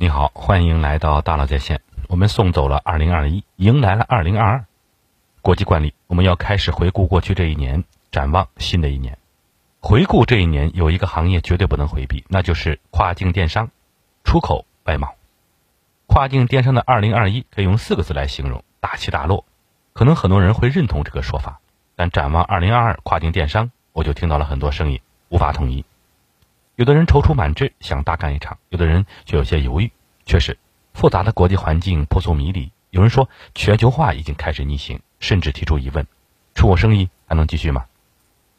你好，欢迎来到大佬在线。我们送走了2021，迎来了2022。国际惯例，我们要开始回顾过去这一年，展望新的一年。回顾这一年，有一个行业绝对不能回避，那就是跨境电商、出口外贸。跨境电商的2021可以用四个字来形容：大起大落。可能很多人会认同这个说法，但展望2022跨境电商，我就听到了很多声音无法统一。有的人踌躇满志，想大干一场；有的人却有些犹豫。确实，复杂的国际环境扑朔迷离。有人说全球化已经开始逆行，甚至提出疑问：出口生意还能继续吗？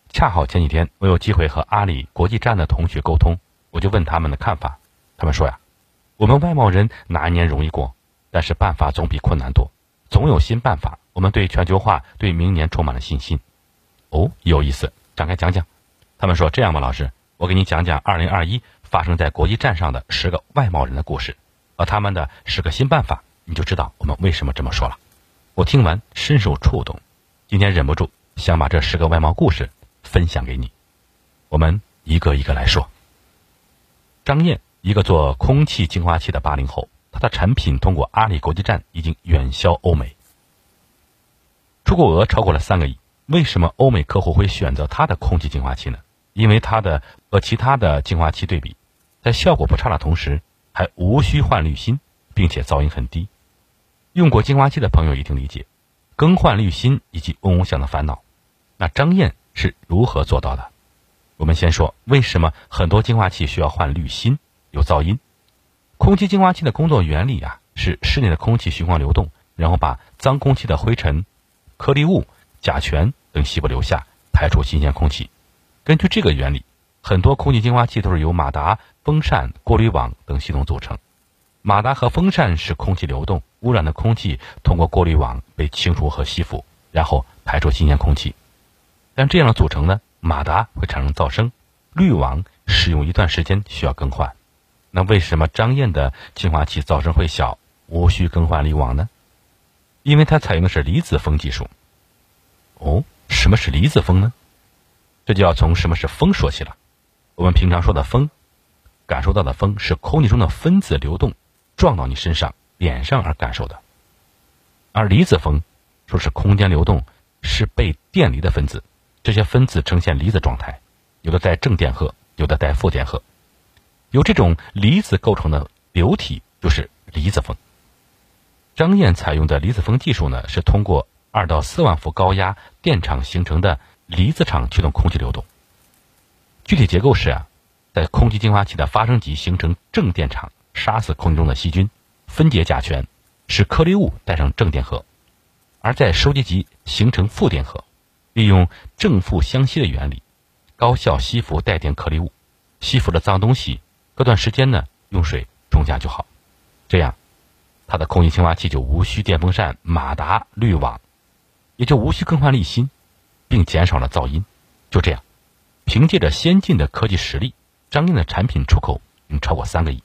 恰好前几天我有机会和阿里国际站的同学沟通，我就问他们的看法。他们说呀：“我们外贸人哪一年容易过？但是办法总比困难多，总有新办法。我们对全球化、对明年充满了信心。”哦，有意思，展开讲讲。他们说：“这样吧，老师。”我给你讲讲二零二一发生在国际站上的十个外贸人的故事和他们的十个新办法，你就知道我们为什么这么说了。我听完深受触动，今天忍不住想把这十个外贸故事分享给你。我们一个一个来说。张燕，一个做空气净化器的八零后，他的产品通过阿里国际站已经远销欧美，出口额超过了三个亿。为什么欧美客户会选择他的空气净化器呢？因为它的和其他的净化器对比，在效果不差的同时，还无需换滤芯，并且噪音很低。用过净化器的朋友一定理解更换滤芯以及嗡嗡响的烦恼。那张燕是如何做到的？我们先说为什么很多净化器需要换滤芯，有噪音。空气净化器的工作原理啊，是室内的空气循环流动，然后把脏空气的灰尘、颗粒物、甲醛等细胞留下，排出新鲜空气。根据这个原理，很多空气净化器都是由马达、风扇、过滤网等系统组成。马达和风扇使空气流动，污染的空气通过过滤网被清除和吸附，然后排出新鲜空气。但这样的组成呢，马达会产生噪声，滤网使用一段时间需要更换。那为什么张燕的净化器噪声会小，无需更换滤网呢？因为它采用的是离子风技术。哦，什么是离子风呢？这就要从什么是风说起了。我们平常说的风，感受到的风是空气中的分子流动撞到你身上、脸上而感受的；而离子风说是空间流动是被电离的分子，这些分子呈现离子状态，有的带正电荷，有的带负电荷，由这种离子构成的流体就是离子风。张燕采用的离子风技术呢，是通过二到四万伏高压电场形成的。离子场驱动空气流动，具体结构是啊，在空气净化器的发生级形成正电场，杀死空气中的细菌，分解甲醛，使颗粒物带上正电荷；而在收集级形成负电荷，利用正负相吸的原理，高效吸附带电颗粒物，吸附的脏东西，隔段时间呢用水冲下就好。这样，它的空气净化器就无需电风扇、马达、滤网，也就无需更换滤芯。并减少了噪音，就这样，凭借着先进的科技实力，张燕的产品出口已经超过三个亿。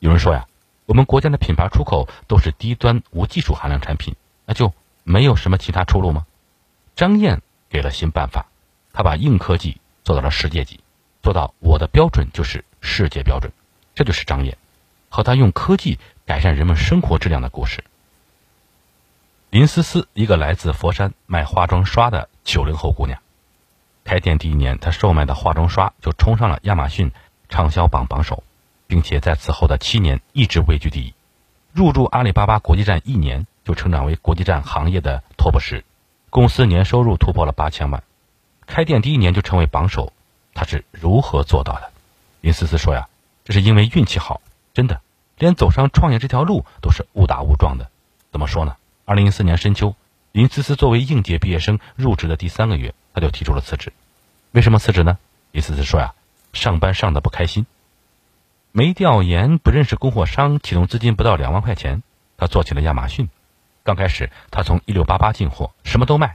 有人说呀，我们国家的品牌出口都是低端无技术含量产品，那就没有什么其他出路吗？张燕给了新办法，他把硬科技做到了世界级，做到我的标准就是世界标准，这就是张燕和他用科技改善人们生活质量的故事。林思思，一个来自佛山卖化妆刷的九零后姑娘，开店第一年，她售卖的化妆刷就冲上了亚马逊畅销榜榜首，并且在此后的七年一直位居第一。入驻阿里巴巴国际站一年，就成长为国际站行业的 TOP 十，公司年收入突破了八千万。开店第一年就成为榜首，她是如何做到的？林思思说呀，这是因为运气好，真的，连走上创业这条路都是误打误撞的。怎么说呢？二零一四年深秋，林思思作为应届毕业生入职的第三个月，他就提出了辞职。为什么辞职呢？林思思说呀，上班上的不开心，没调研，不认识供货商，启动资金不到两万块钱，他做起了亚马逊。刚开始，他从一六八八进货，什么都卖，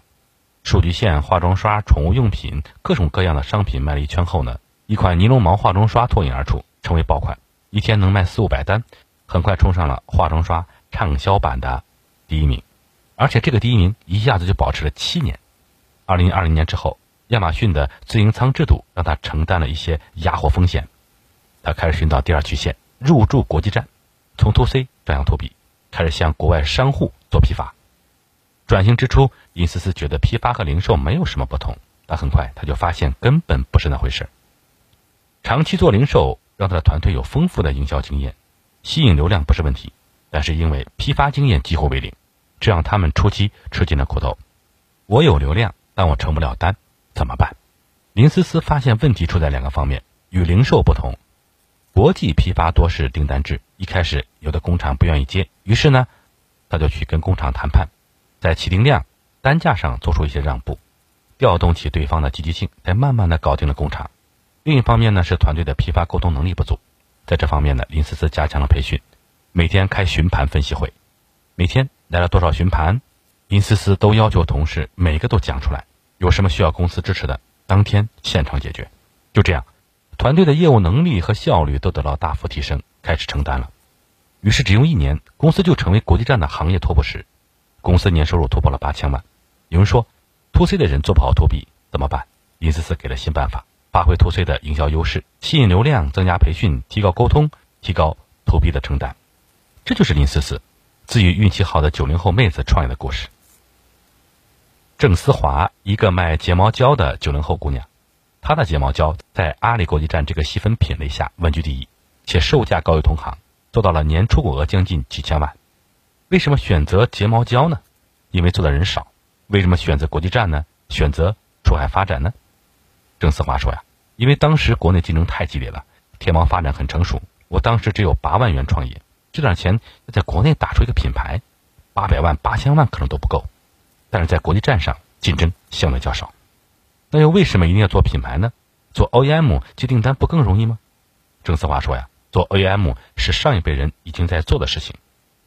数据线、化妆刷、宠物用品，各种各样的商品卖了一圈后呢，一款尼龙毛化妆刷脱颖而出，成为爆款，一天能卖四五百单，很快冲上了化妆刷畅销榜的。第一名，而且这个第一名一下子就保持了七年。二零二零年之后，亚马逊的自营仓制度让他承担了一些压货风险，他开始寻找第二曲线，入驻国际站。从 to C 转向 to B，开始向国外商户做批发。转型之初，林思思觉得批发和零售没有什么不同，但很快他就发现根本不是那回事。长期做零售，让他的团队有丰富的营销经验，吸引流量不是问题，但是因为批发经验几乎为零，这让他们初期吃尽了苦头。我有流量，但我成不了单，怎么办？林思思发现问题出在两个方面，与零售不同。国际批发多是订单制，一开始有的工厂不愿意接，于是呢，他就去跟工厂谈判，在起订量、单价上做出一些让步，调动起对方的积极性，才慢慢的搞定了工厂。另一方面呢，是团队的批发沟通能力不足，在这方面呢，林思思加强了培训，每天开询盘分析会，每天来了多少询盘，林思思都要求同事每个都讲出来，有什么需要公司支持的，当天现场解决，就这样。团队的业务能力和效率都得到大幅提升，开始承担了。于是只用一年，公司就成为国际站的行业 top 十，公司年收入突破了八千万。有人说，to C 的人做不好 to B 怎么办？林思思给了新办法，发挥 to C 的营销优势，吸引流量，增加培训，提高沟通，提高 to B 的承担。这就是林思思，自诩运气好的九零后妹子创业的故事。郑思华，一个卖睫毛胶的九零后姑娘。她的睫毛胶在阿里国际站这个细分品类下稳居第一，且售价高于同行，做到了年出口额将近几千万。为什么选择睫毛胶呢？因为做的人少。为什么选择国际站呢？选择出海发展呢？郑思华说呀，因为当时国内竞争太激烈了，天猫发展很成熟，我当时只有八万元创业，这点钱在国内打出一个品牌，八百万、八千万可能都不够，但是在国际站上竞争相对较少。那又为什么一定要做品牌呢？做 OEM 接订单不更容易吗？郑思华说呀，做 OEM 是上一辈人已经在做的事情，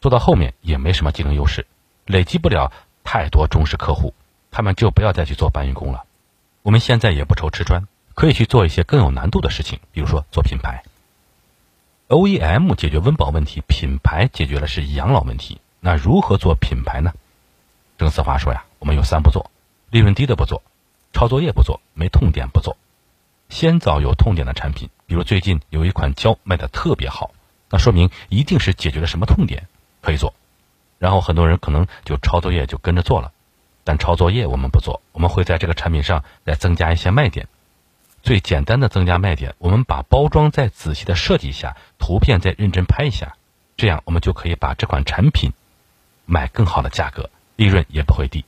做到后面也没什么竞争优势，累积不了太多忠实客户，他们就不要再去做搬运工了。我们现在也不愁吃穿，可以去做一些更有难度的事情，比如说做品牌。OEM 解决温饱问题，品牌解决的是养老问题。那如何做品牌呢？郑思华说呀，我们有三不做：利润低的不做。抄作业不做，没痛点不做，先找有痛点的产品，比如最近有一款胶卖的特别好，那说明一定是解决了什么痛点，可以做。然后很多人可能就抄作业就跟着做了，但抄作业我们不做，我们会在这个产品上再增加一些卖点。最简单的增加卖点，我们把包装再仔细的设计一下，图片再认真拍一下，这样我们就可以把这款产品卖更好的价格，利润也不会低。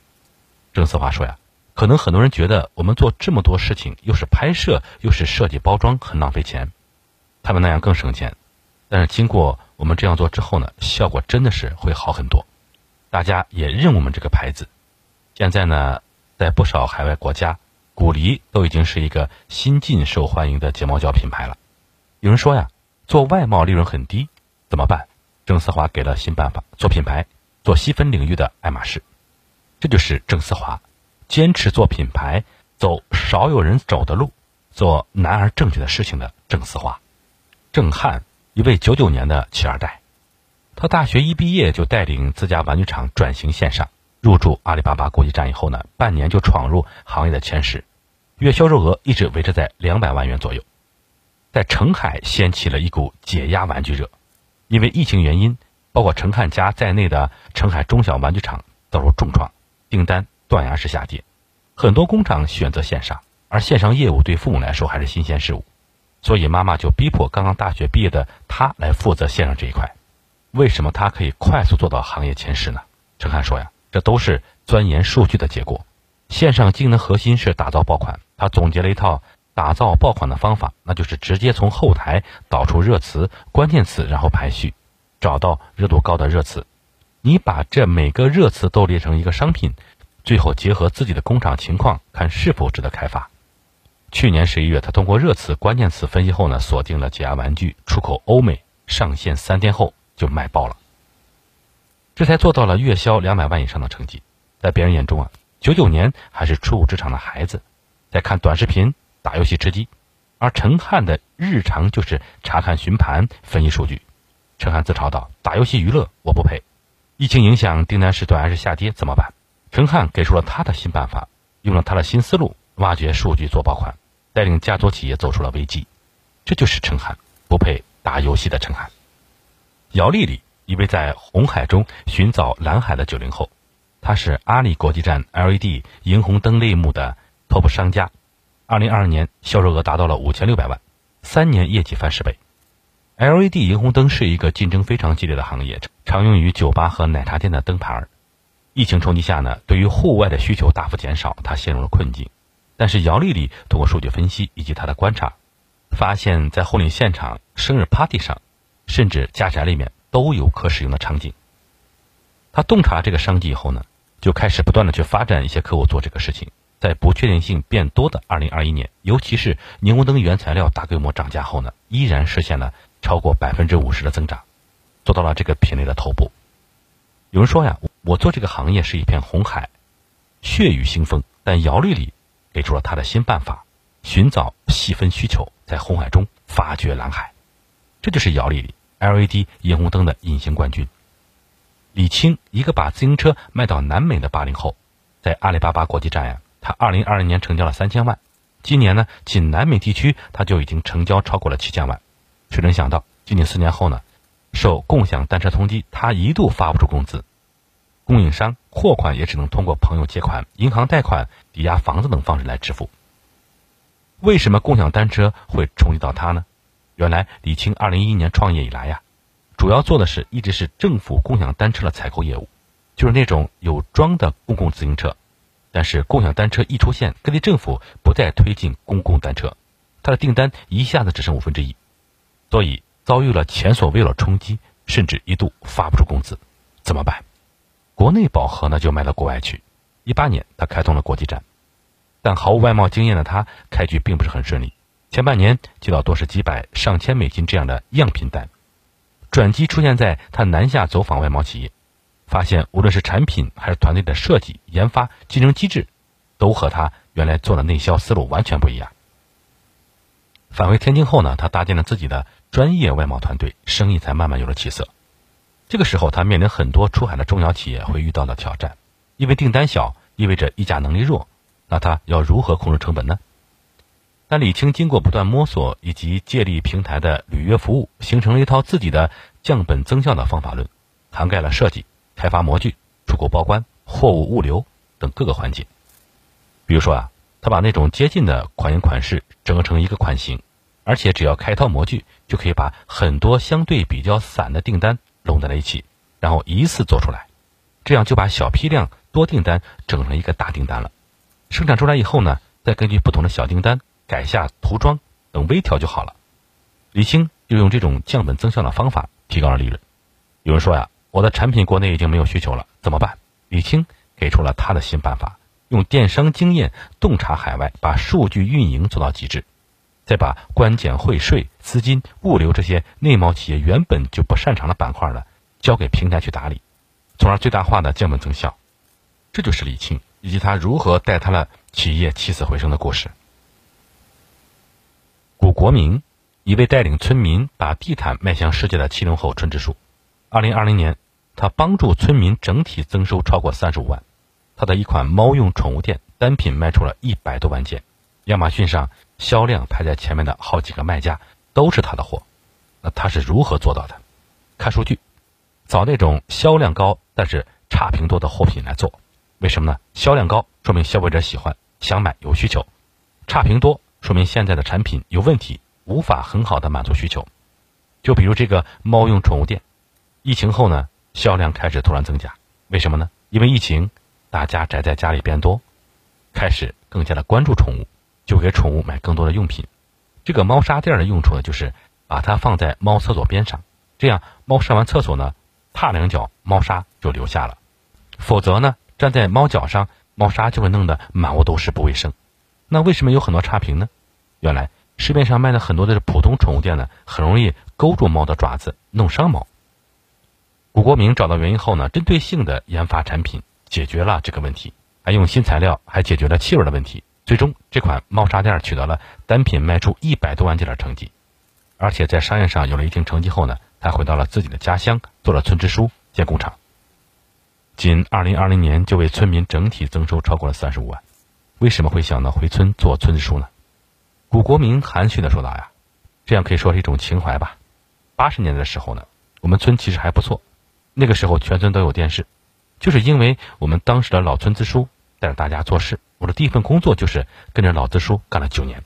郑思华说呀。可能很多人觉得我们做这么多事情，又是拍摄又是设计包装，很浪费钱。他们那样更省钱，但是经过我们这样做之后呢，效果真的是会好很多。大家也认我们这个牌子。现在呢，在不少海外国家，古梨都已经是一个新晋受欢迎的睫毛胶品牌了。有人说呀，做外贸利润很低，怎么办？郑思华给了新办法，做品牌，做细分领域的爱马仕。这就是郑思华。坚持做品牌，走少有人走的路，做难而正确的事情的郑思华，郑汉，一位九九年的企二代，他大学一毕业就带领自家玩具厂转型线上，入驻阿里巴巴国际站以后呢，半年就闯入行业的前十，月销售额一直维持在两百万元左右，在澄海掀起了一股解压玩具热，因为疫情原因，包括陈汉家在内的澄海中小玩具厂遭受重创，订单。断崖式下跌，很多工厂选择线上，而线上业务对父母来说还是新鲜事物，所以妈妈就逼迫刚刚大学毕业的他来负责线上这一块。为什么他可以快速做到行业前十呢？陈汉说呀，这都是钻研数据的结果。线上经营的核心是打造爆款，他总结了一套打造爆款的方法，那就是直接从后台导出热词、关键词，然后排序，找到热度高的热词。你把这每个热词都列成一个商品。最后结合自己的工厂情况，看是否值得开发。去年十一月，他通过热词、关键词分析后呢，锁定了解压玩具出口欧美，上线三天后就卖爆了，这才做到了月销两百万以上的成绩。在别人眼中啊，九九年还是初入职场的孩子，在看短视频、打游戏吃鸡，而陈汉的日常就是查看询盘、分析数据。陈汉自嘲道：“打游戏娱乐我不配。”疫情影响订单是断崖式下跌，怎么办？陈汉给出了他的新办法，用了他的新思路，挖掘数据做爆款，带领家族企业走出了危机。这就是陈汉，不配打游戏的陈汉。姚丽丽，一位在红海中寻找蓝海的九零后，他是阿里国际站 LED 荧红灯类目的 TOP 商家，二零二二年销售额达到了五千六百万，三年业绩翻十倍。LED 荧红灯是一个竞争非常激烈的行业，常用于酒吧和奶茶店的灯牌。疫情冲击下呢，对于户外的需求大幅减少，他陷入了困境。但是姚丽丽通过数据分析以及她的观察，发现，在婚礼现场、生日 party 上，甚至家宅里面都有可使用的场景。他洞察这个商机以后呢，就开始不断的去发展一些客户做这个事情。在不确定性变多的2021年，尤其是霓虹灯原材料大规模涨价后呢，依然实现了超过百分之五十的增长，做到了这个品类的头部。有人说呀，我做这个行业是一片红海，血雨腥风，但姚丽丽。给出了他的新办法，寻找细分需求，在红海中发掘蓝海，这就是姚丽丽 LED 霓虹灯的隐形冠军。李青，一个把自行车卖到南美的八零后，在阿里巴巴国际站呀，他二零二零年成交了三千万，今年呢，仅南美地区他就已经成交超过了七千万。谁能想到，仅仅四年后呢，受共享单车冲击，他一度发不出工资。供应商货款也只能通过朋友借款、银行贷款、抵押房子等方式来支付。为什么共享单车会冲击到他呢？原来李青二零一一年创业以来呀，主要做的是一直是政府共享单车的采购业务，就是那种有桩的公共自行车。但是共享单车一出现，各地政府不再推进公共单车，他的订单一下子只剩五分之一，所以遭遇了前所未有的冲击，甚至一度发不出工资，怎么办？国内饱和呢，就卖到国外去。一八年，他开通了国际站，但毫无外贸经验的他开局并不是很顺利。前半年接到多是几百、上千美金这样的样品单，转机出现在他南下走访外贸企业，发现无论是产品还是团队的设计、研发、竞争机制，都和他原来做的内销思路完全不一样。返回天津后呢，他搭建了自己的专业外贸团队，生意才慢慢有了起色。这个时候，他面临很多出海的中小企业会遇到的挑战，因为订单小，意味着议价能力弱，那他要如何控制成本呢？但李青经过不断摸索以及借力平台的履约服务，形成了一套自己的降本增效的方法论，涵盖了设计、开发模具、出口报关、货物物流等各个环节。比如说啊，他把那种接近的款型款式整合成一个款型，而且只要开一套模具，就可以把很多相对比较散的订单。拢在了一起，然后一次做出来，这样就把小批量多订单整成一个大订单了。生产出来以后呢，再根据不同的小订单改下涂装等微调就好了。李青就用这种降本增效的方法提高了利润。有人说呀，我的产品国内已经没有需求了，怎么办？李青给出了他的新办法，用电商经验洞察海外，把数据运营做到极致。再把关检会税、资金、物流这些内贸企业原本就不擅长的板块呢，交给平台去打理，从而最大化的降本增效。这就是李青以及他如何带他的企业起死回生的故事。古国明，一位带领村民把地毯迈向世界的七零后春之树。二零二零年，他帮助村民整体增收超过三十五万，他的一款猫用宠物店单品卖出了一百多万件。亚马逊上销量排在前面的好几个卖家都是他的货，那他是如何做到的？看数据，找那种销量高但是差评多的货品来做，为什么呢？销量高说明消费者喜欢、想买、有需求；差评多说明现在的产品有问题，无法很好的满足需求。就比如这个猫用宠物店，疫情后呢，销量开始突然增加，为什么呢？因为疫情，大家宅在家里变多，开始更加的关注宠物。就给宠物买更多的用品。这个猫砂垫的用处呢，就是把它放在猫厕所边上，这样猫上完厕所呢，踏两脚，猫砂就留下了。否则呢，站在猫脚上，猫砂就会弄得满屋都是，不卫生。那为什么有很多差评呢？原来市面上卖的很多的普通宠物店呢，很容易勾住猫的爪子，弄伤猫。古国明找到原因后呢，针对性的研发产品，解决了这个问题，还用新材料，还解决了气味的问题。最终，这款猫砂垫取得了单品卖出一百多万件的成绩，而且在商业上有了一定成绩后呢，他回到了自己的家乡，做了村支书建工厂。仅二零二零年就为村民整体增收超过了三十五万。为什么会想到回村做村支书呢？古国民含蓄的说道呀：“这样可以说是一种情怀吧。八十年代的时候呢，我们村其实还不错。那个时候全村都有电视，就是因为我们当时的老村支书带着大家做事。我的第一份工作就是跟着老支书干了九年。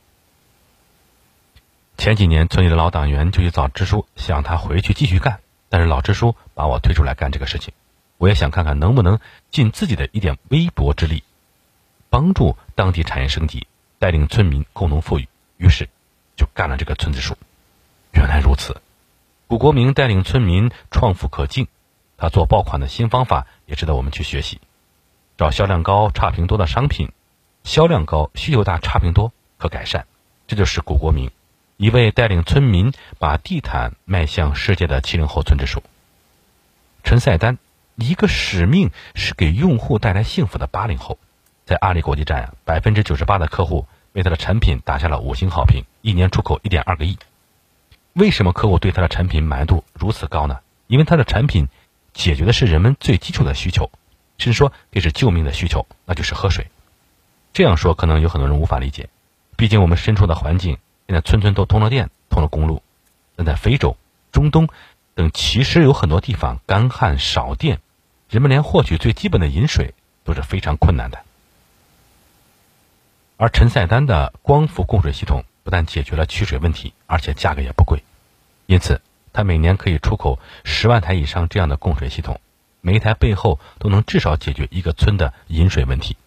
前几年村里的老党员就去找支书，想他回去继续干，但是老支书把我推出来干这个事情。我也想看看能不能尽自己的一点微薄之力，帮助当地产业升级，带领村民共同富裕。于是，就干了这个村支书。原来如此，古国明带领村民创富可敬，他做爆款的新方法也值得我们去学习。找销量高、差评多的商品，销量高、需求大、差评多可改善。这就是古国明，一位带领村民把地毯迈向世界的七零后村支书。陈赛丹。一个使命是给用户带来幸福的八零后，在阿里国际站啊，百分之九十八的客户为他的产品打下了五星好评，一年出口一点二个亿。为什么客户对他的产品满意度如此高呢？因为他的产品解决的是人们最基础的需求，甚至说这是救命的需求，那就是喝水。这样说可能有很多人无法理解，毕竟我们身处的环境现在村村都通了电、通了公路，但在非洲、中东等其实有很多地方干旱少电。人们连获取最基本的饮水都是非常困难的，而陈赛丹的光伏供水系统不但解决了取水问题，而且价格也不贵，因此他每年可以出口十万台以上这样的供水系统，每一台背后都能至少解决一个村的饮水问题。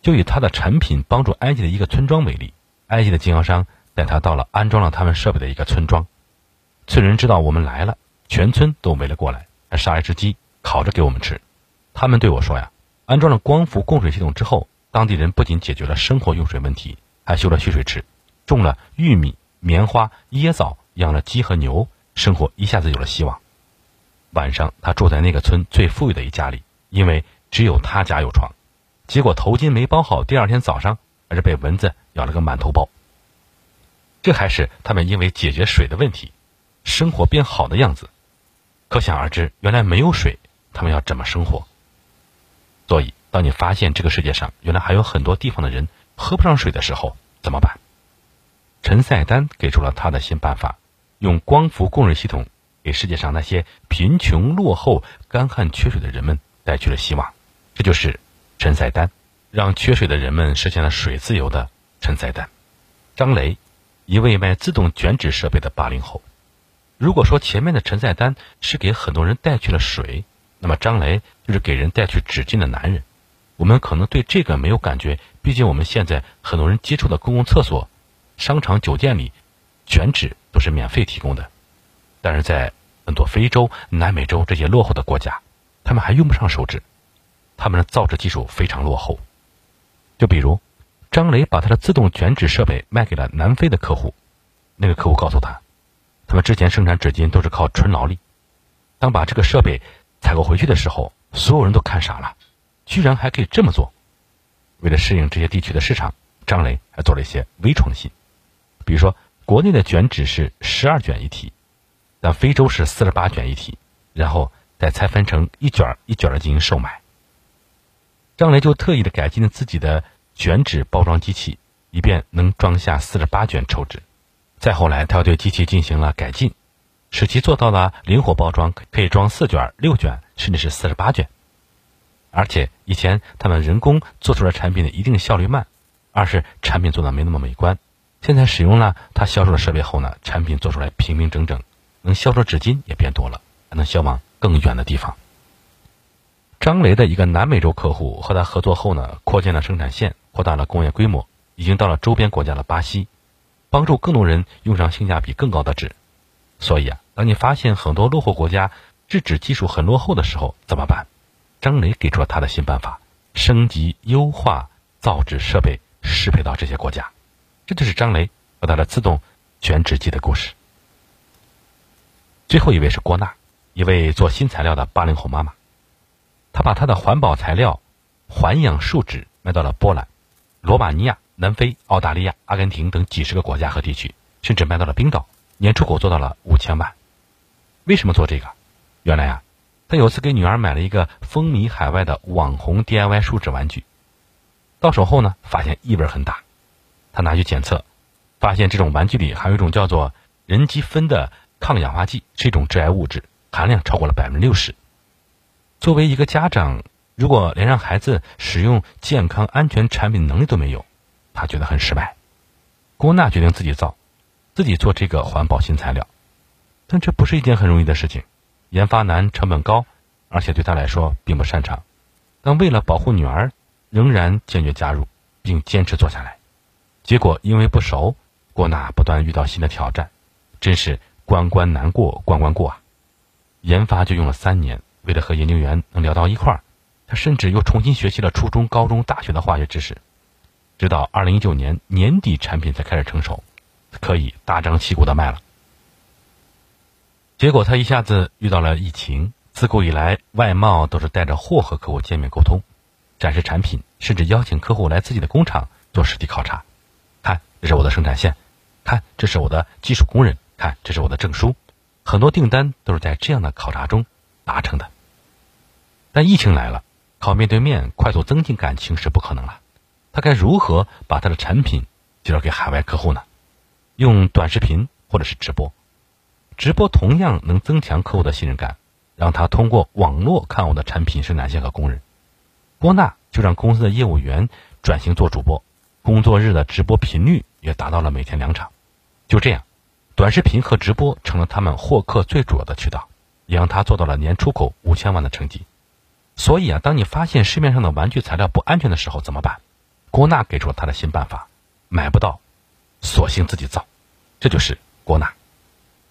就以他的产品帮助埃及的一个村庄为例，埃及的经销商带他到了安装了他们设备的一个村庄，村人知道我们来了，全村都围了过来，还杀一只鸡。烤着给我们吃，他们对我说呀，安装了光伏供水系统之后，当地人不仅解决了生活用水问题，还修了蓄水池，种了玉米、棉花、椰枣，养了鸡和牛，生活一下子有了希望。晚上，他住在那个村最富裕的一家里，因为只有他家有床。结果头巾没包好，第二天早上还是被蚊子咬了个满头包。这还是他们因为解决水的问题，生活变好的样子。可想而知，原来没有水。他们要怎么生活？所以，当你发现这个世界上原来还有很多地方的人喝不上水的时候，怎么办？陈赛丹给出了他的新办法，用光伏供热系统给世界上那些贫穷、落后、干旱、缺水的人们带去了希望。这就是陈赛丹，让缺水的人们实现了水自由的陈赛丹。张雷，一位卖自动卷纸设备的八零后。如果说前面的陈赛丹是给很多人带去了水，那么张雷就是给人带去纸巾的男人，我们可能对这个没有感觉，毕竟我们现在很多人接触的公共厕所、商场、酒店里，卷纸都是免费提供的。但是在很多非洲、南美洲这些落后的国家，他们还用不上手纸，他们的造纸技术非常落后。就比如，张雷把他的自动卷纸设备卖给了南非的客户，那个客户告诉他，他们之前生产纸巾都是靠纯劳力，当把这个设备。采购回去的时候，所有人都看傻了，居然还可以这么做。为了适应这些地区的市场，张雷还做了一些微创新，比如说国内的卷纸是十二卷一提，但非洲是四十八卷一提，然后再拆分成一卷一卷的进行售卖。张雷就特意的改进了自己的卷纸包装机器，以便能装下四十八卷抽纸。再后来，他又对机器进行了改进。使其做到了灵活包装，可以装四卷、六卷，甚至是四十八卷。而且以前他们人工做出来产品的一定效率慢，二是产品做的没那么美观。现在使用了他销售的设备后呢，产品做出来平平整整，能销售纸巾也变多了，还能销往更远的地方。张雷的一个南美洲客户和他合作后呢，扩建了生产线，扩大了工业规模，已经到了周边国家的巴西，帮助更多人用上性价比更高的纸。所以啊，当你发现很多落后国家制纸技术很落后的时候，怎么办？张雷给出了他的新办法：升级优化造纸设备，适配到这些国家。这就是张雷和他的自动卷纸机的故事。最后一位是郭娜，一位做新材料的八零后妈妈。她把她的环保材料环氧树脂卖到了波兰、罗马尼亚、南非、澳大利亚、阿根廷等几十个国家和地区，甚至卖到了冰岛。年出口做到了五千万，为什么做这个？原来啊，他有次给女儿买了一个风靡海外的网红 DIY 树脂玩具，到手后呢，发现异味很大，他拿去检测，发现这种玩具里含有一种叫做人基酚的抗氧化剂，是一种致癌物质，含量超过了百分之六十。作为一个家长，如果连让孩子使用健康安全产品能力都没有，他觉得很失败。郭娜决定自己造，自己做这个环保新材料，但这不是一件很容易的事情，研发难、成本高，而且对他来说并不擅长。但为了保护女儿，仍然坚决加入，并坚持做下来。结果因为不熟，郭娜不断遇到新的挑战，真是关关难过关关过啊！研发就用了三年，为了和研究员能聊到一块儿，他甚至又重新学习了初中、高中、大学的化学知识。直到二零一九年年底，产品才开始成熟，可以大张旗鼓的卖了。结果他一下子遇到了疫情。自古以来，外贸都是带着货和客户见面沟通，展示产品，甚至邀请客户来自己的工厂做实地考察。看，这是我的生产线；看，这是我的技术工人；看，这是我的证书。很多订单都是在这样的考察中达成的。但疫情来了，靠面对面快速增进感情是不可能了。他该如何把他的产品介绍给海外客户呢？用短视频或者是直播，直播同样能增强客户的信任感，让他通过网络看我的产品生产线和工人。郭娜就让公司的业务员转型做主播，工作日的直播频率也达到了每天两场。就这样，短视频和直播成了他们获客最主要的渠道，也让他做到了年出口五千万的成绩。所以啊，当你发现市面上的玩具材料不安全的时候，怎么办？郭娜给出了他的新办法：买不到，索性自己造。这就是郭娜，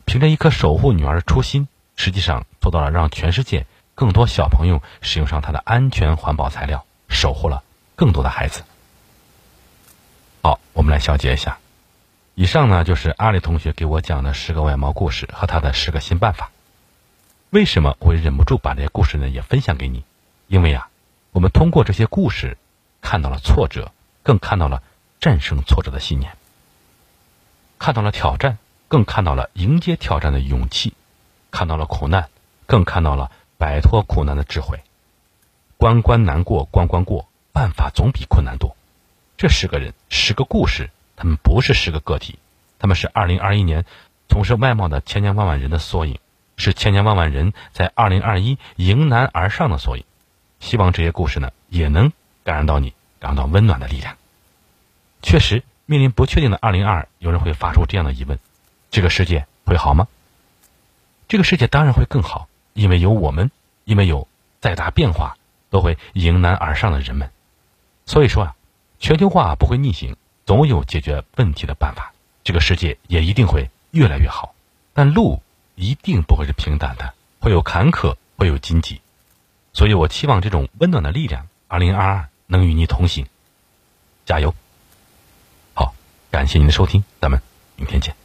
凭着一颗守护女儿的初心，实际上做到了让全世界更多小朋友使用上它的安全环保材料，守护了更多的孩子。好，我们来小结一下。以上呢就是阿里同学给我讲的十个外贸故事和他的十个新办法。为什么我会忍不住把这些故事呢也分享给你？因为啊，我们通过这些故事。看到了挫折，更看到了战胜挫折的信念；看到了挑战，更看到了迎接挑战的勇气；看到了苦难，更看到了摆脱苦难的智慧。关关难过关关过，办法总比困难多。这十个人，十个故事，他们不是十个个体，他们是二零二一年从事外贸的千千万万人的缩影，是千千万万人在二零二一迎难而上的缩影。希望这些故事呢，也能感染到你。感到温暖的力量。确实，面临不确定的二零二，有人会发出这样的疑问：这个世界会好吗？这个世界当然会更好，因为有我们，因为有再大变化都会迎难而上的人们。所以说啊，全球化不会逆行，总有解决问题的办法。这个世界也一定会越来越好，但路一定不会是平坦的，会有坎坷，会有荆棘。所以我期望这种温暖的力量，二零二二。能与你同行，加油！好，感谢您的收听，咱们明天见。